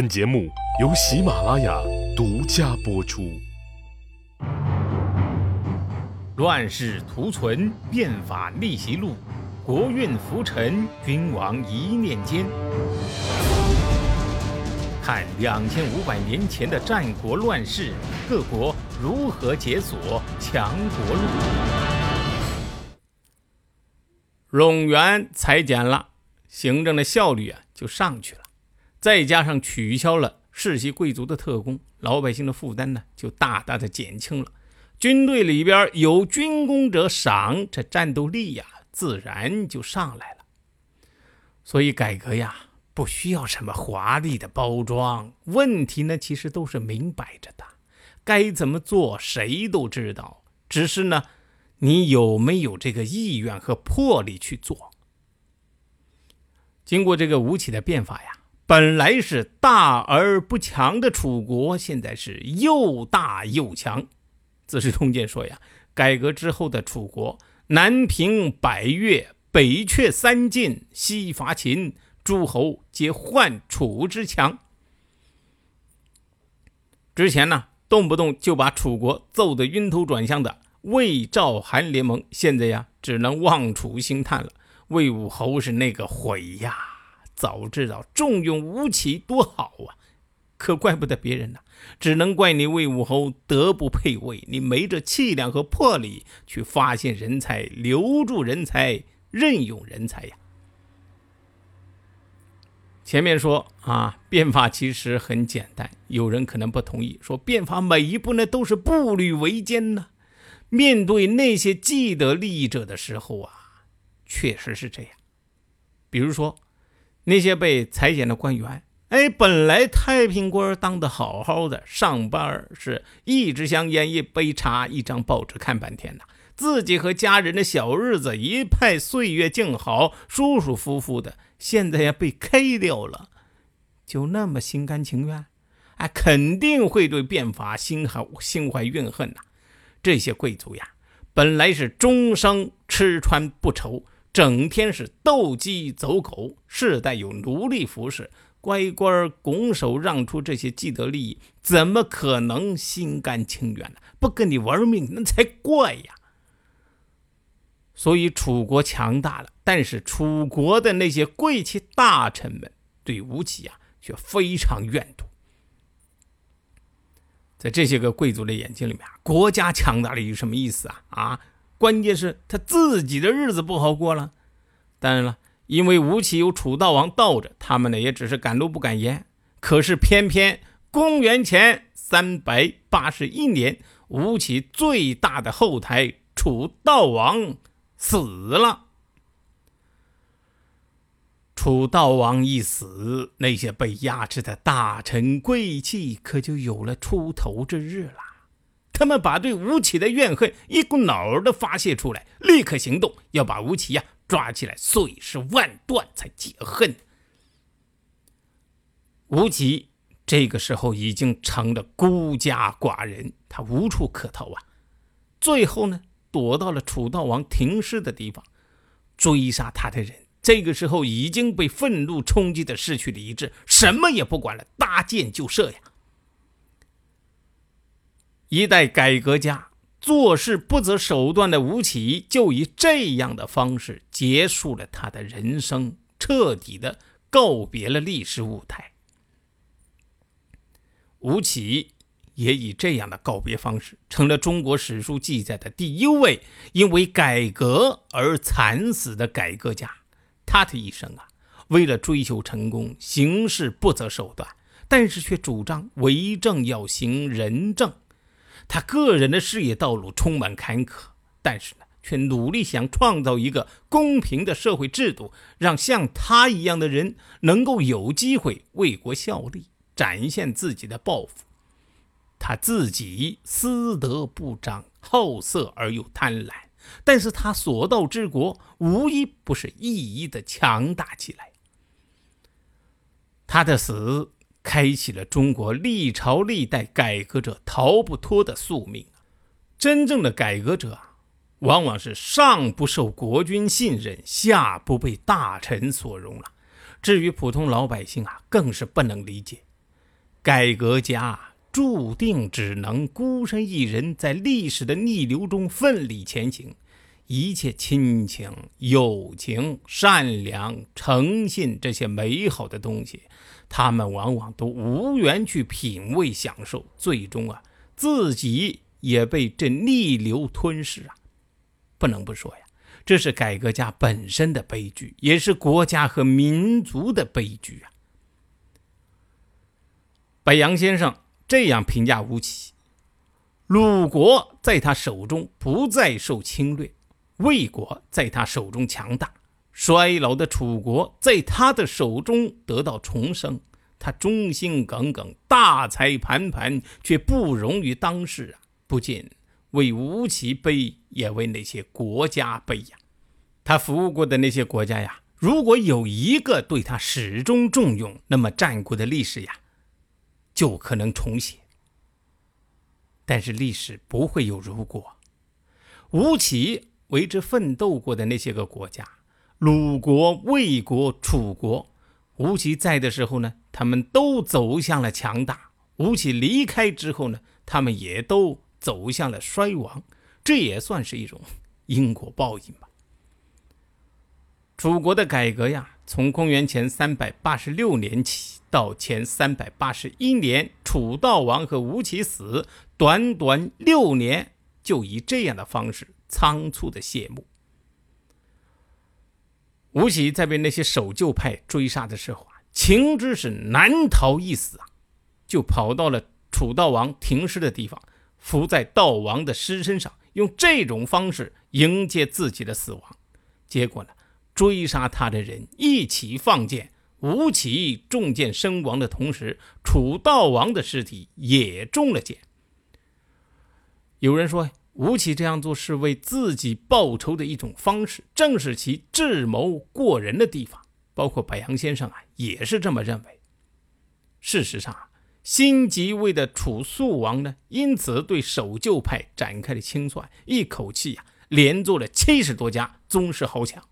本节目由喜马拉雅独家播出。乱世图存，变法逆袭录，国运浮沉，君王一念间。看两千五百年前的战国乱世，各国如何解锁强国路。冗员裁减了，行政的效率啊就上去了。再加上取消了世袭贵族的特工，老百姓的负担呢就大大的减轻了。军队里边有军功者赏，这战斗力呀自然就上来了。所以改革呀不需要什么华丽的包装，问题呢其实都是明摆着的，该怎么做谁都知道，只是呢你有没有这个意愿和魄力去做。经过这个吴起的变法呀。本来是大而不强的楚国，现在是又大又强。《资治通鉴》说呀，改革之后的楚国，南平百越，北却三晋，西伐秦，诸侯皆患楚之强。之前呢，动不动就把楚国揍得晕头转向的魏赵韩联盟，现在呀，只能望楚兴叹了。魏武侯是那个悔呀！早知道重用吴起多好啊！可怪不得别人呐，只能怪你魏武侯德不配位，你没这气量和魄力去发现人才、留住人才、任用人才呀。前面说啊，变法其实很简单，有人可能不同意，说变法每一步呢都是步履维艰呢。面对那些既得利益者的时候啊，确实是这样。比如说。那些被裁减的官员，哎，本来太平官当的好好的，上班是一支香烟、一杯茶、一张报纸看半天呐，自己和家人的小日子一派岁月静好，舒舒服服的。现在呀，被开掉了，就那么心甘情愿？哎，肯定会对变法心怀心怀怨恨呐。这些贵族呀，本来是终生吃穿不愁。整天是斗鸡走狗，世代有奴隶服侍，乖乖拱手让出这些既得利益，怎么可能心甘情愿呢？不跟你玩命那才怪呀！所以楚国强大了，但是楚国的那些贵戚大臣们对吴起呀却非常怨毒。在这些个贵族的眼睛里面啊，国家强大了有什么意思啊？啊！关键是他自己的日子不好过了。当然了，因为吴起有楚悼王罩着，他们呢也只是敢怒不敢言。可是偏偏公元前三百八十一年，吴起最大的后台楚悼王死了。楚悼王一死，那些被压制的大臣贵戚可就有了出头之日了。他们把对吴起的怨恨一股脑儿的发泄出来，立刻行动，要把吴起呀抓起来碎尸万段才解恨。吴起这个时候已经成了孤家寡人，他无处可逃啊！最后呢，躲到了楚悼王停尸的地方，追杀他的人这个时候已经被愤怒冲击的失去理智，什么也不管了，搭箭就射呀！一代改革家做事不择手段的吴起，就以这样的方式结束了他的人生，彻底的告别了历史舞台。吴起也以这样的告别方式，成了中国史书记载的第一位因为改革而惨死的改革家。他的一生啊，为了追求成功，行事不择手段，但是却主张为政要行仁政。他个人的事业道路充满坎坷，但是呢，却努力想创造一个公平的社会制度，让像他一样的人能够有机会为国效力，展现自己的抱负。他自己私德不彰，好色而又贪婪，但是他所到之国，无一不是一一的强大起来。他的死。开启了中国历朝历代改革者逃不脱的宿命真正的改革者，往往是上不受国君信任，下不被大臣所容了。至于普通老百姓啊，更是不能理解。改革家注定只能孤身一人，在历史的逆流中奋力前行。一切亲情、友情、善良、诚信这些美好的东西，他们往往都无缘去品味享受，最终啊，自己也被这逆流吞噬啊！不能不说呀，这是改革家本身的悲剧，也是国家和民族的悲剧啊！白杨先生这样评价吴起：鲁国在他手中不再受侵略。魏国在他手中强大，衰老的楚国在他的手中得到重生。他忠心耿耿，大才盘盘，却不容于当世啊！不仅为吴起悲，也为那些国家悲呀。他服务过的那些国家呀，如果有一个对他始终重用，那么战国的历史呀，就可能重写。但是历史不会有如果，吴起。为之奋斗过的那些个国家，鲁国、魏国、楚国，吴起在的时候呢，他们都走向了强大；吴起离开之后呢，他们也都走向了衰亡。这也算是一种因果报应吧。楚国的改革呀，从公元前三百八十六年起到前三百八十一年，楚悼王和吴起死，短短六年，就以这样的方式。仓促的谢幕。吴起在被那些守旧派追杀的时候啊，情知是难逃一死啊，就跑到了楚悼王停尸的地方，伏在悼王的尸身上，用这种方式迎接自己的死亡。结果呢，追杀他的人一起放箭，吴起中箭身亡的同时，楚悼王的尸体也中了箭。有人说。吴起这样做是为自己报仇的一种方式，正是其智谋过人的地方。包括白杨先生啊，也是这么认为。事实上啊，新即位的楚肃王呢，因此对守旧派展开了清算，一口气呀，连做了七十多家宗室豪强。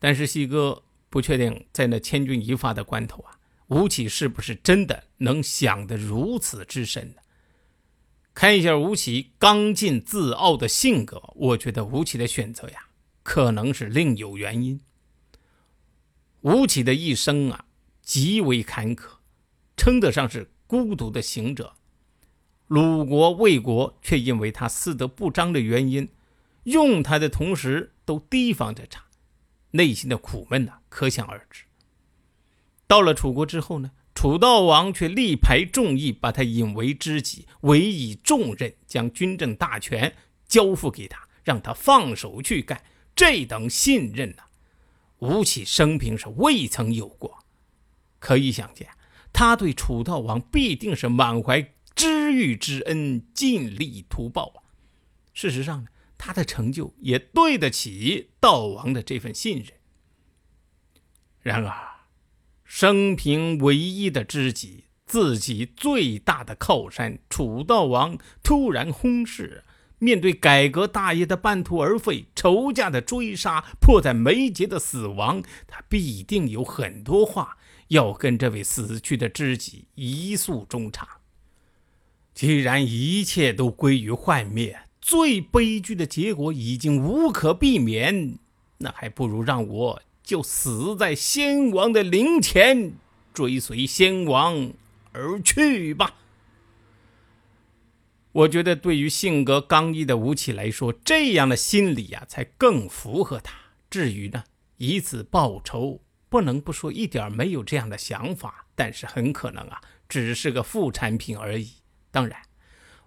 但是西哥不确定，在那千钧一发的关头啊，吴起是不是真的能想得如此之深呢？看一下吴起刚劲自傲的性格，我觉得吴起的选择呀，可能是另有原因。吴起的一生啊，极为坎坷，称得上是孤独的行者。鲁国、魏国却因为他私德不彰的原因，用他的同时都提防着他，内心的苦闷呐，可想而知。到了楚国之后呢？楚悼王却力排众议，把他引为知己，委以重任，将军政大权交付给他，让他放手去干。这等信任呢，吴起生平是未曾有过。可以想见，他对楚悼王必定是满怀知遇之恩，尽力图报啊。事实上呢，他的成就也对得起悼王的这份信任。然而。生平唯一的知己，自己最大的靠山，楚悼王突然薨逝，面对改革大业的半途而废，仇家的追杀，迫在眉睫的死亡，他必定有很多话要跟这位死去的知己一诉衷肠。既然一切都归于幻灭，最悲剧的结果已经无可避免，那还不如让我。就死在先王的灵前，追随先王而去吧。我觉得，对于性格刚毅的吴起来说，这样的心理啊，才更符合他。至于呢，以此报仇，不能不说一点没有这样的想法，但是很可能啊，只是个副产品而已。当然，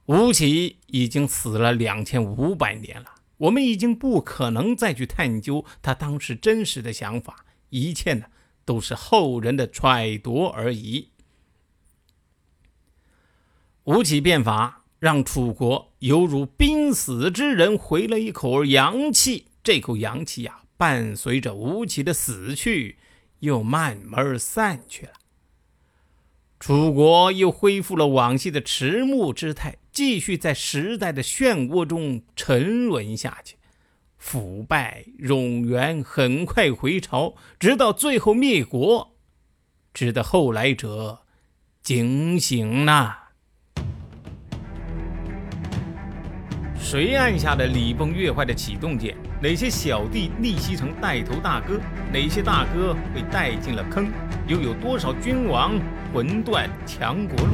吴起已经死了两千五百年了。我们已经不可能再去探究他当时真实的想法，一切呢都是后人的揣度而已。吴起变法，让楚国犹如濒死之人回了一口阳气，这口阳气呀，伴随着吴起的死去，又慢慢散去了。楚国又恢复了往昔的迟暮之态。继续在时代的漩涡中沉沦下去，腐败冗员很快回潮，直到最后灭国。指的后来者警醒呐！谁按下了礼崩乐坏的启动键？哪些小弟逆袭成带头大哥？哪些大哥被带进了坑？又有多少君王魂断强国路？